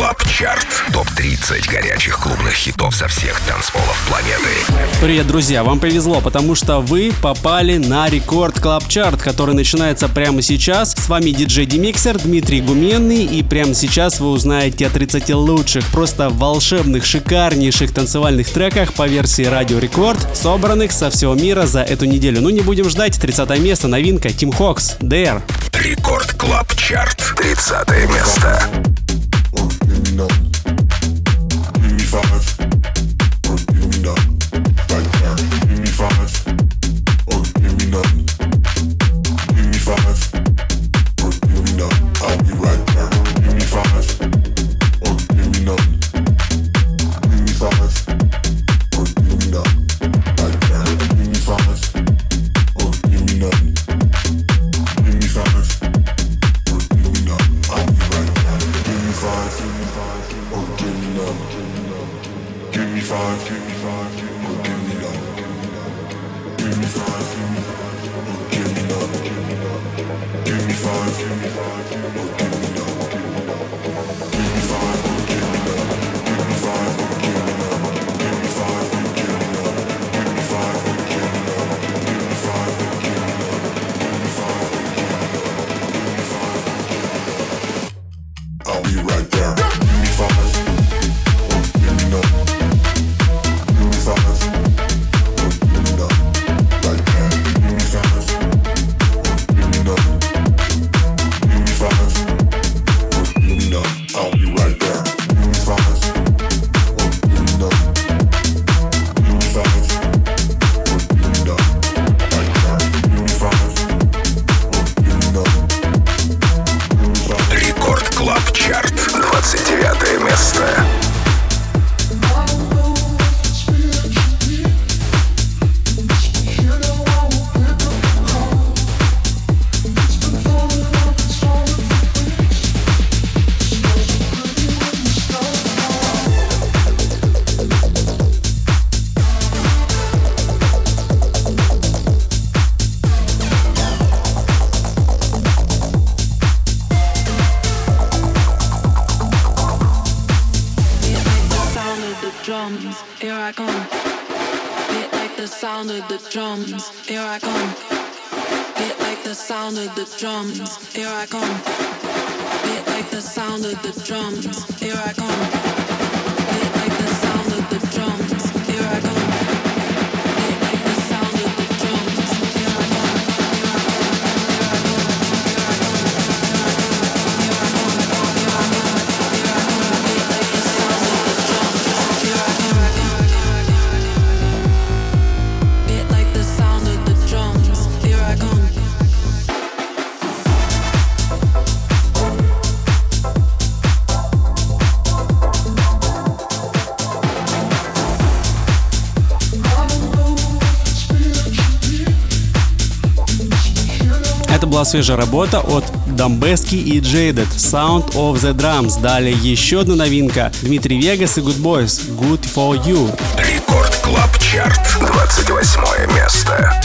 Club Chart. Топ-30 горячих клубных хитов со всех танцполов планеты. Привет, друзья! Вам повезло, потому что вы попали на Record Club Chart, который начинается прямо сейчас. С вами диджей Demixer Дмитрий Гуменный, и прямо сейчас вы узнаете о 30 лучших, просто волшебных, шикарнейших танцевальных треках по версии Радио Рекорд, собранных со всего мира за эту неделю. Ну не будем ждать, 30 место, новинка, Tim Hox, Dare. Рекорд Клаб Чарт. 30 место. No. Была свежая работа от Dombresky и Jaded Sound of the Drums. Далее еще одна новинка. Dimitri Vegas и Goodboys Good for You. Record Club Chart. 28 место.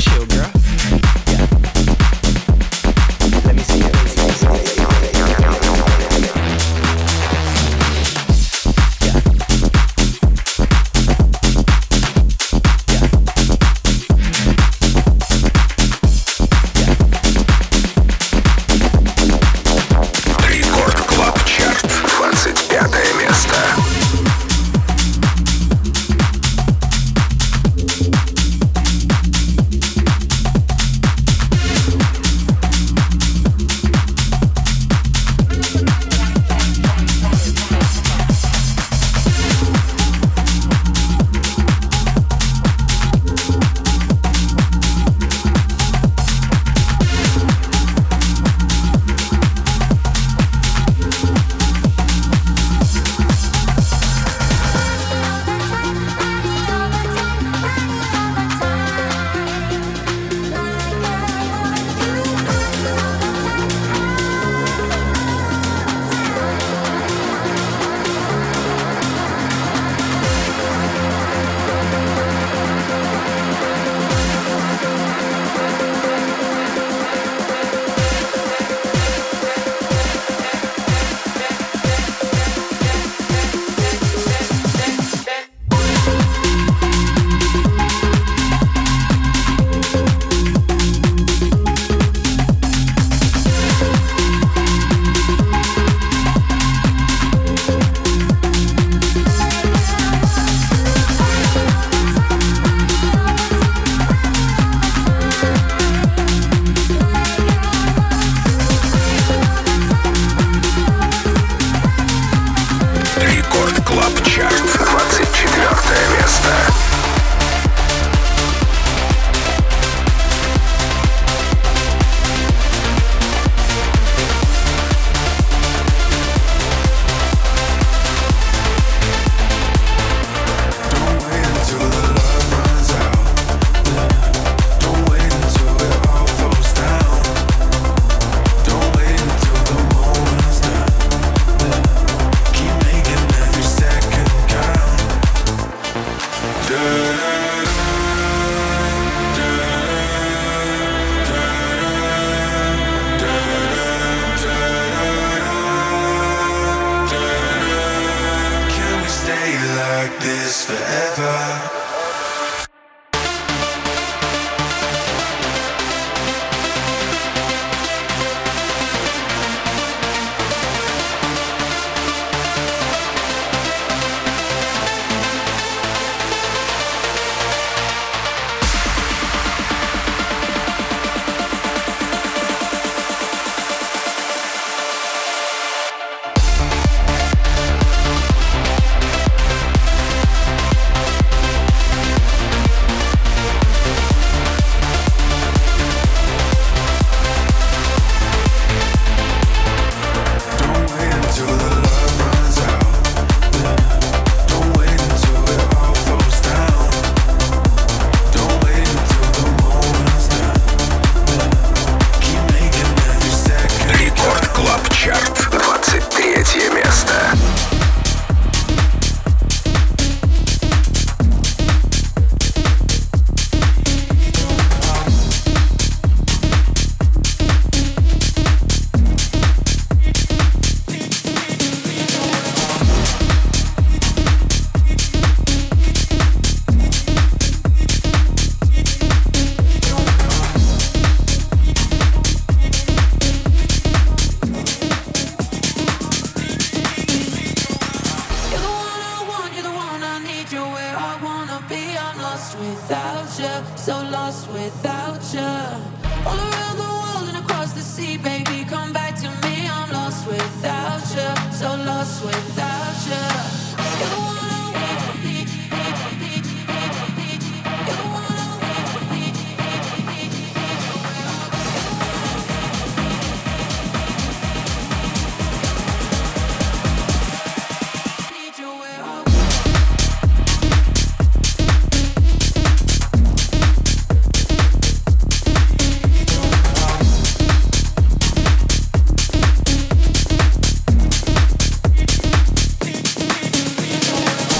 children.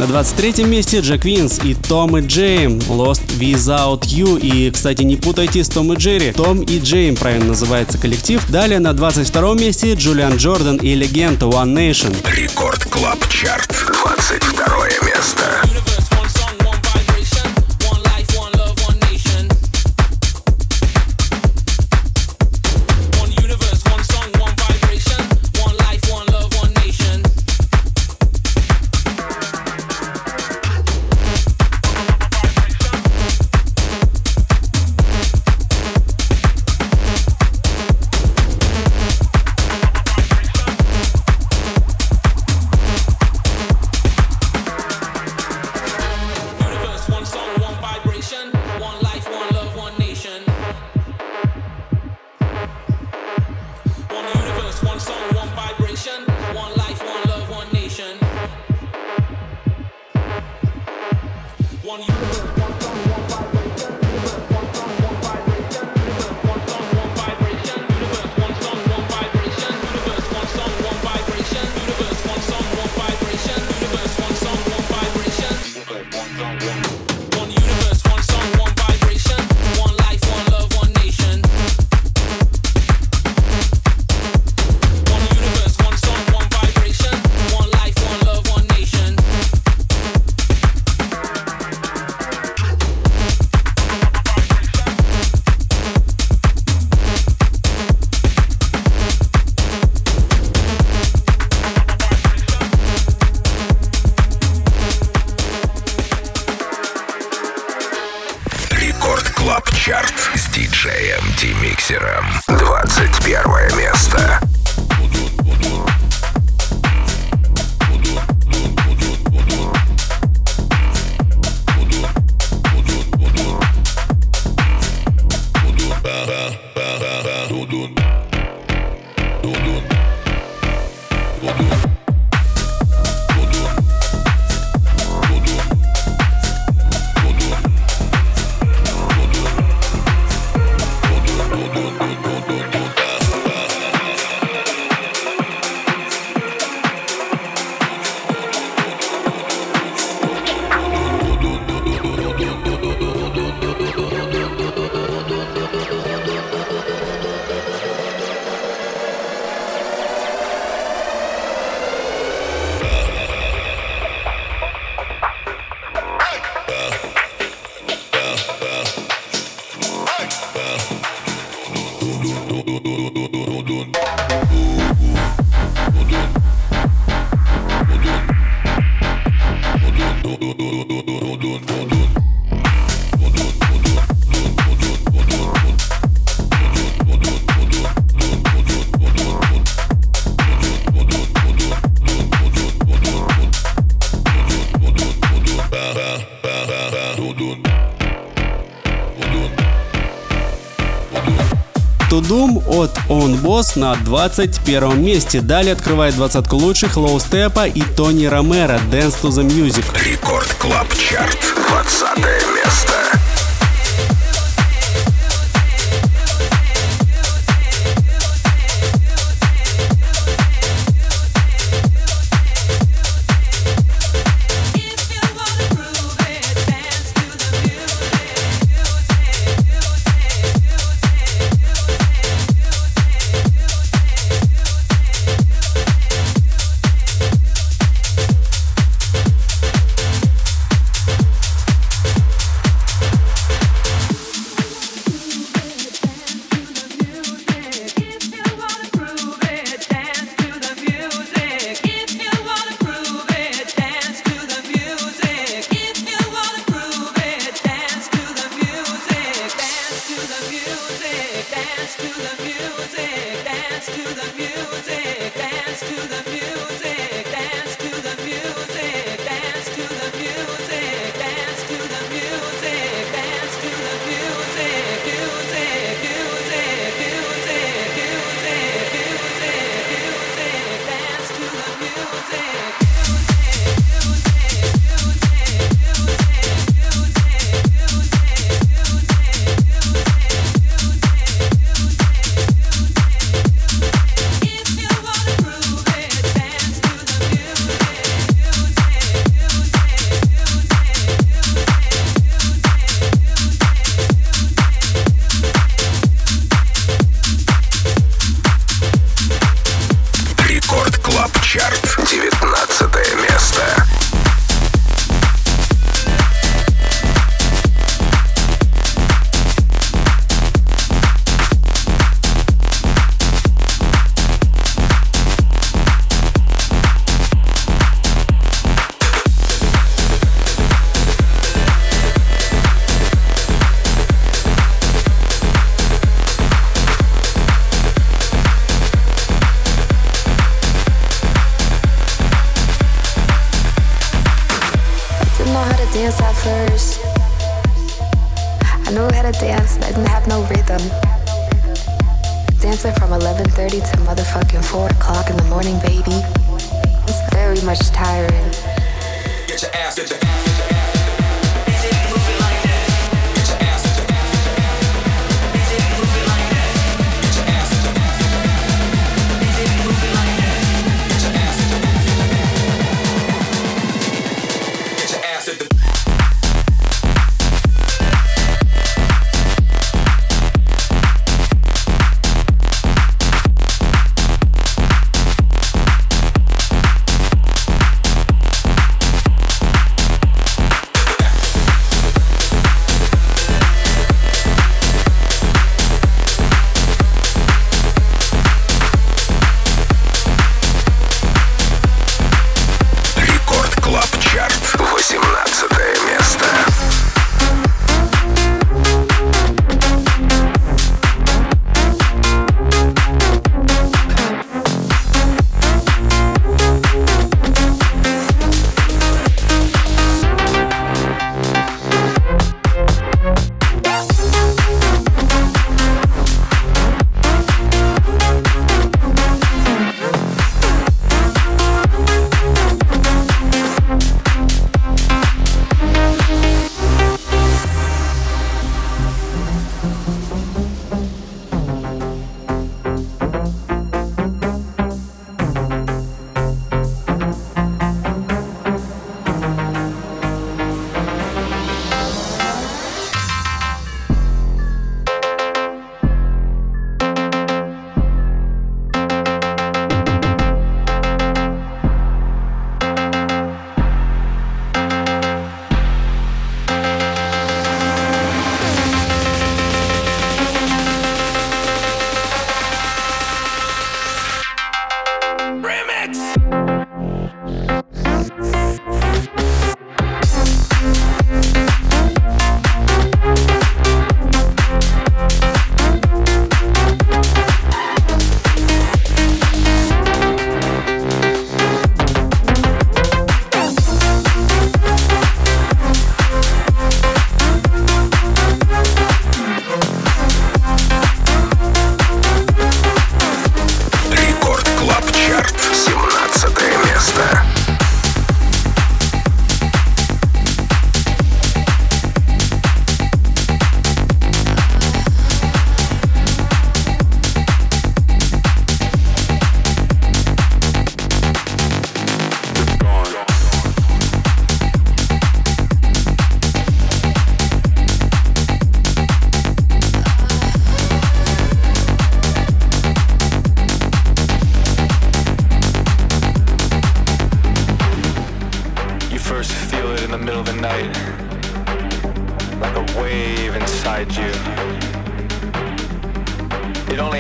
23 месте Jack Wins и Tom и Jame Lost Without You. И, кстати, не путайте с Том и Джерри. Tom и Jame правильно называется коллектив. Далее на 22 месте Julian Jordan и легенда One Nation. Record Club Chart. 22 место. do, do, do, do, do. Boss на 21 месте. Далее открывает двадцатку лучших Low Steppa и Tony Romera Dance to the Music. Record Club Chart. 20 место. Get your ass.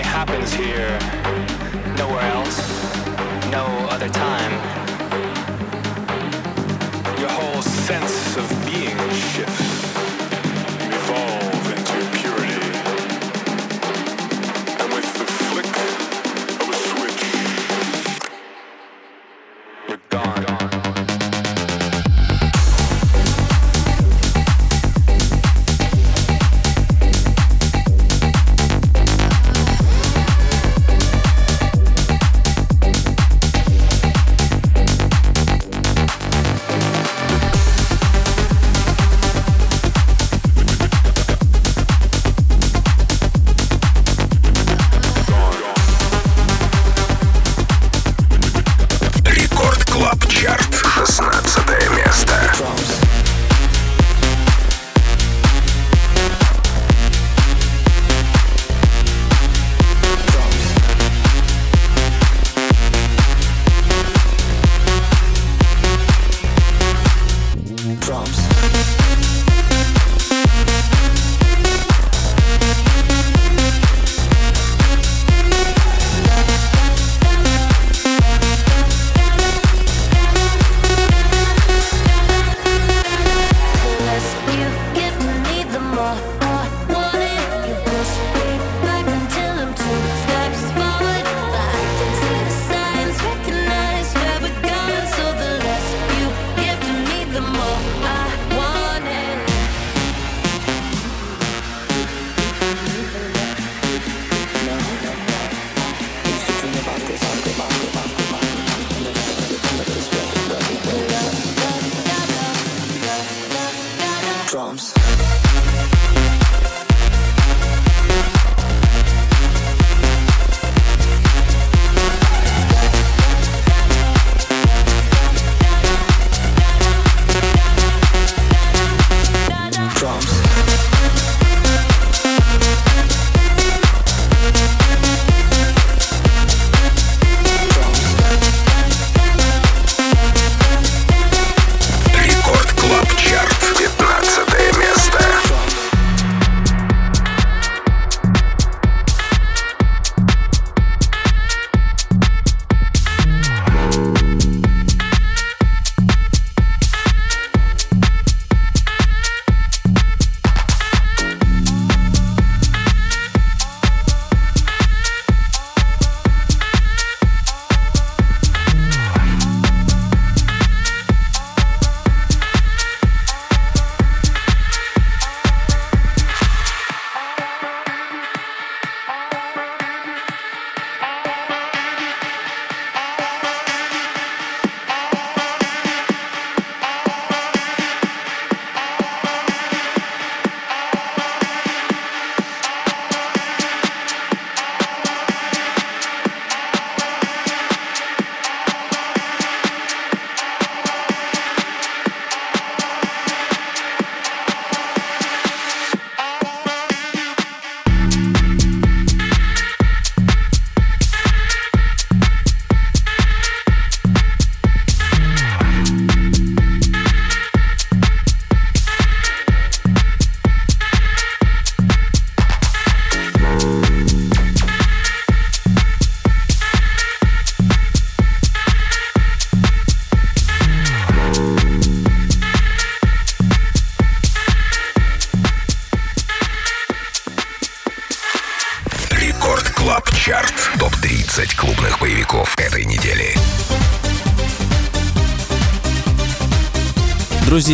happens here, nowhere else, no other time. Your whole sense of being shifts.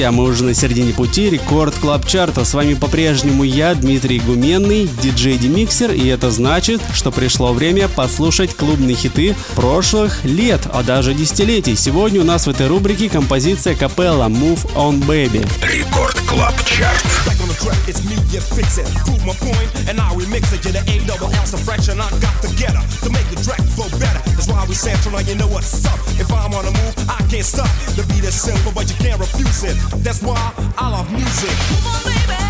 Друзья, мы уже на середине пути рекорд клаб чарта. С вами по-прежнему я, Дмитрий Гуменный, диджей Демиксер, и это значит, что пришло время послушать клубные хиты прошлых лет, а даже десятилетий. Сегодня у нас в этой рубрике композиция капелла Move On Baby. Рекорд клаб чарт. It's me, you fix it. Prove my point, and I remix it. You're the A double ounce of fraction. I got to get her to make the track flow better. That's why we sample like you know what's up. If I'm on the move, I can't stop. The beat is simple, but you can't refuse it. That's why I love music. Come on, baby.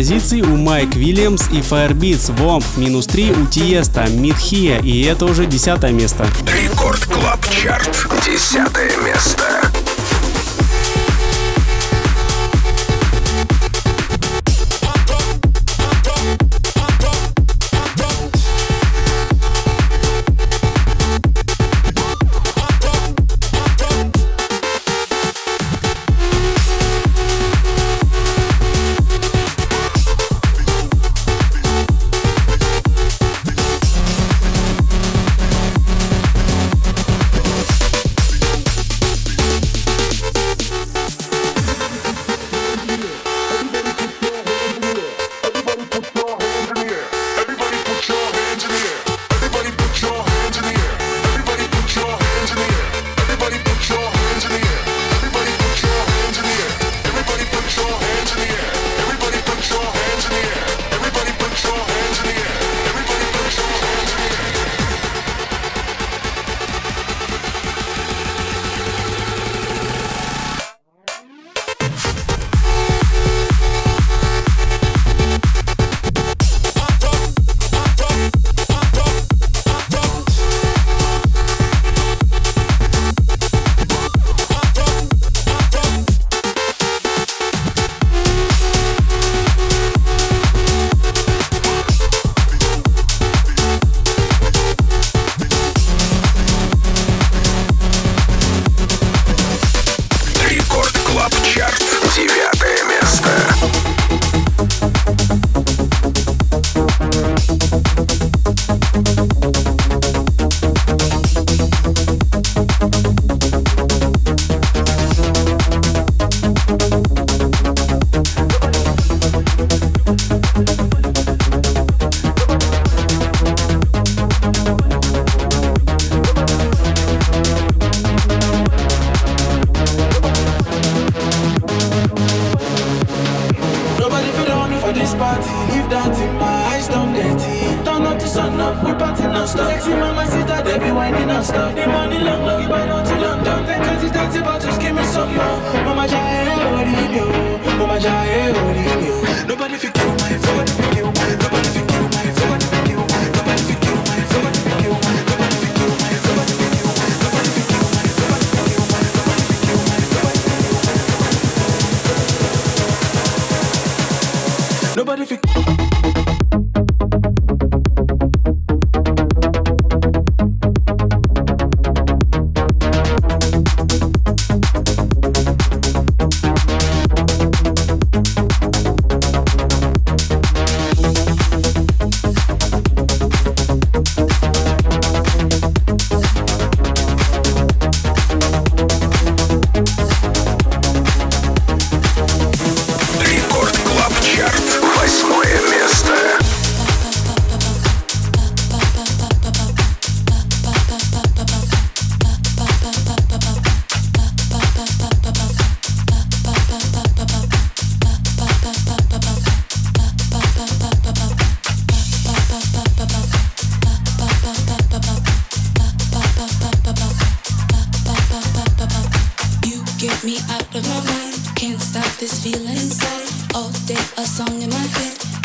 Позиций у Mike Williams и Firebeatz, Womp, минус 3 у Тиеста, Мидхия, и это уже десятое место. Record Club Chart, десятое место.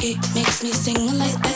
It makes me sing like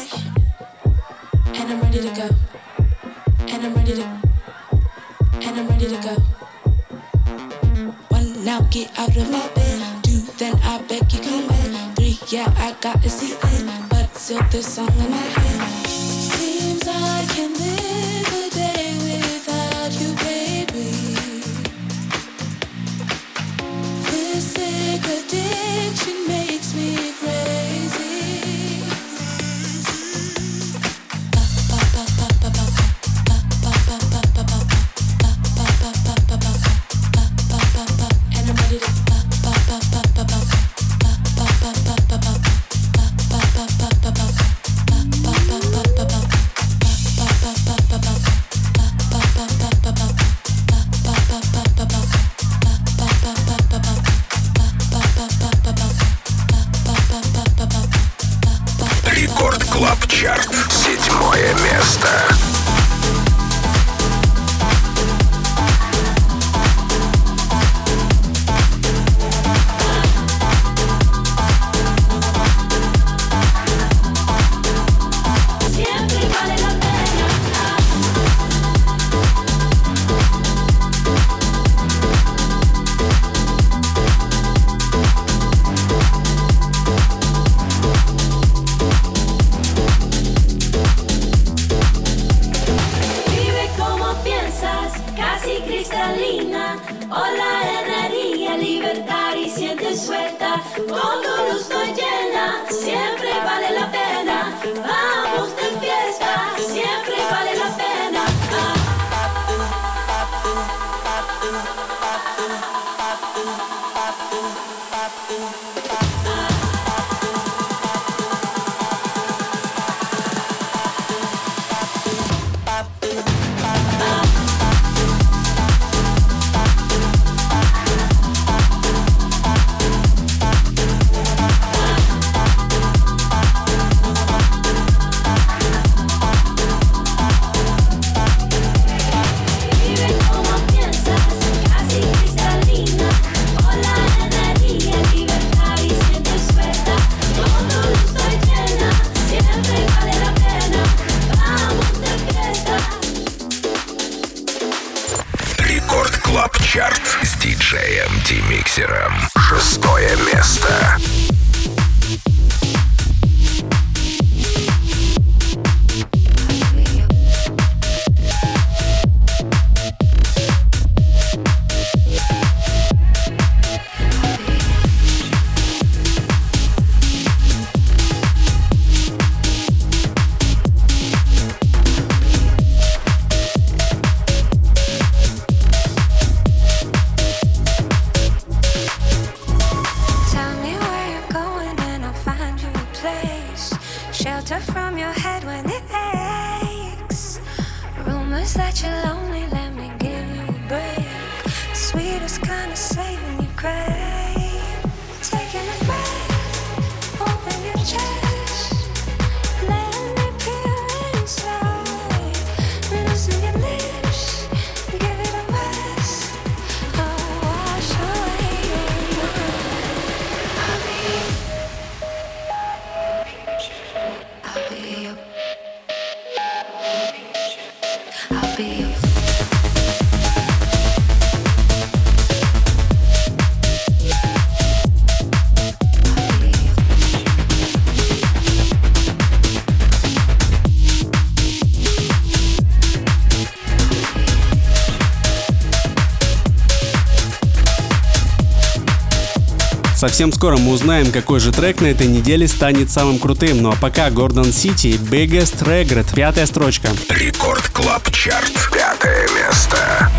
Совсем скоро мы узнаем, какой же трек на этой неделе станет самым крутым. Ну а пока Gorgon City, Biggest Regret, пятая строчка. Record Club Chart, пятое место.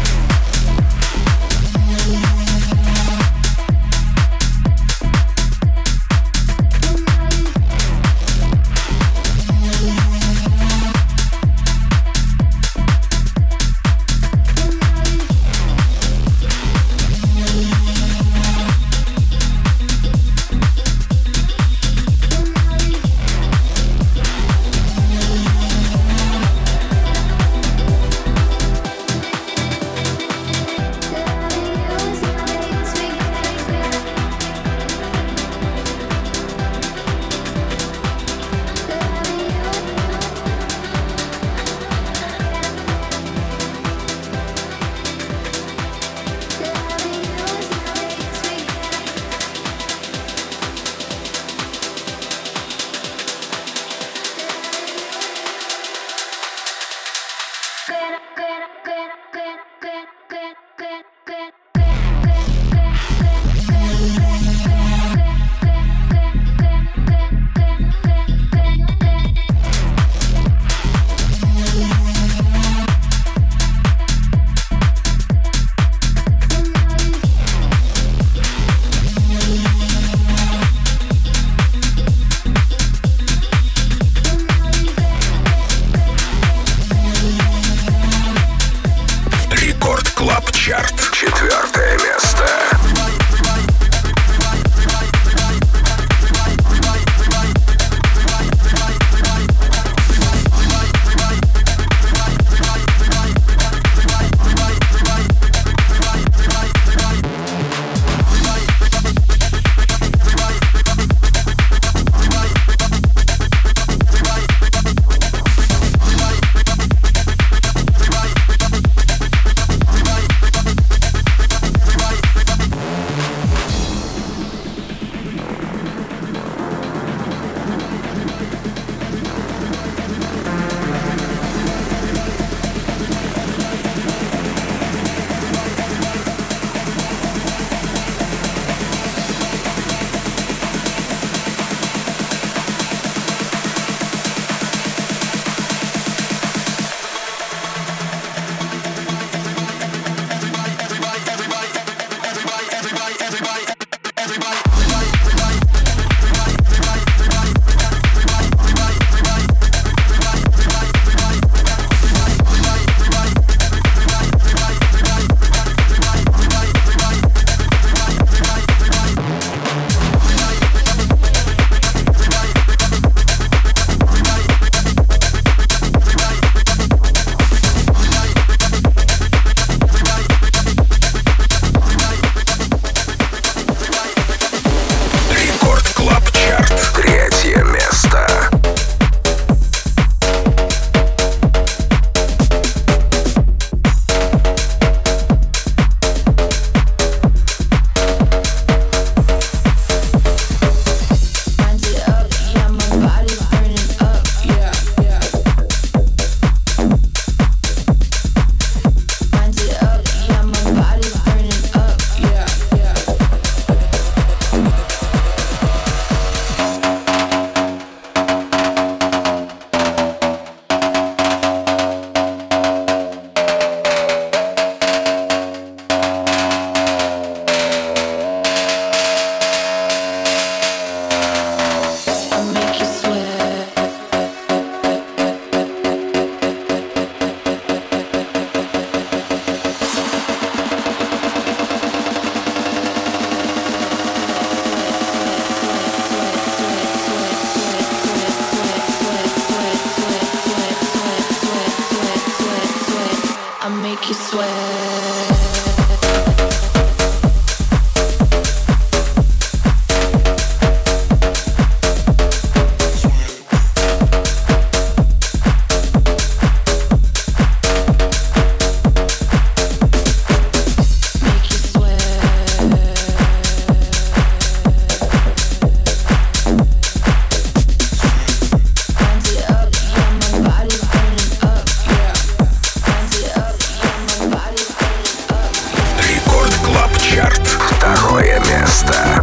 Феста.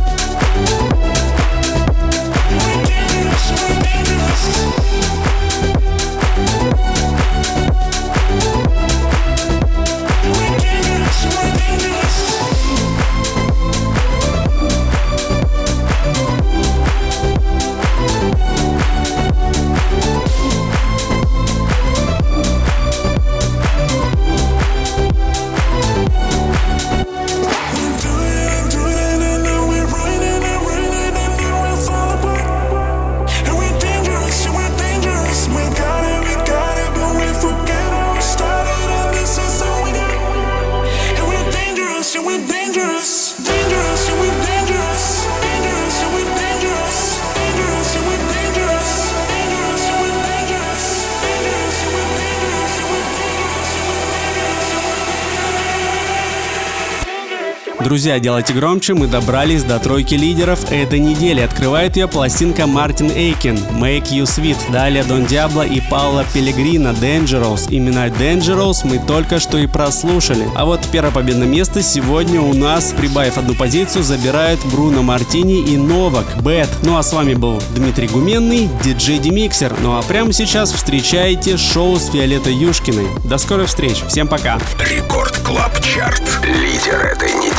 Друзья, делайте громче, мы добрались до тройки лидеров этой недели. Открывает ее пластинка Martin Ikin «Make You Sweat». Далее Don Diablo и Паула Пелегрина «Dangerous». Именно «Dangerous» мы только что и прослушали. А вот первое победное место сегодня у нас, прибавив одну позицию, забирают Bruno Martini и Novak «Bad». Ну а с вами был Дмитрий Гуменный, диджей Demixer. Ну а прямо сейчас встречайте шоу с Виолетой Юшкиной. До скорых встреч, всем пока! Record Club Chart. Лидер этой недели.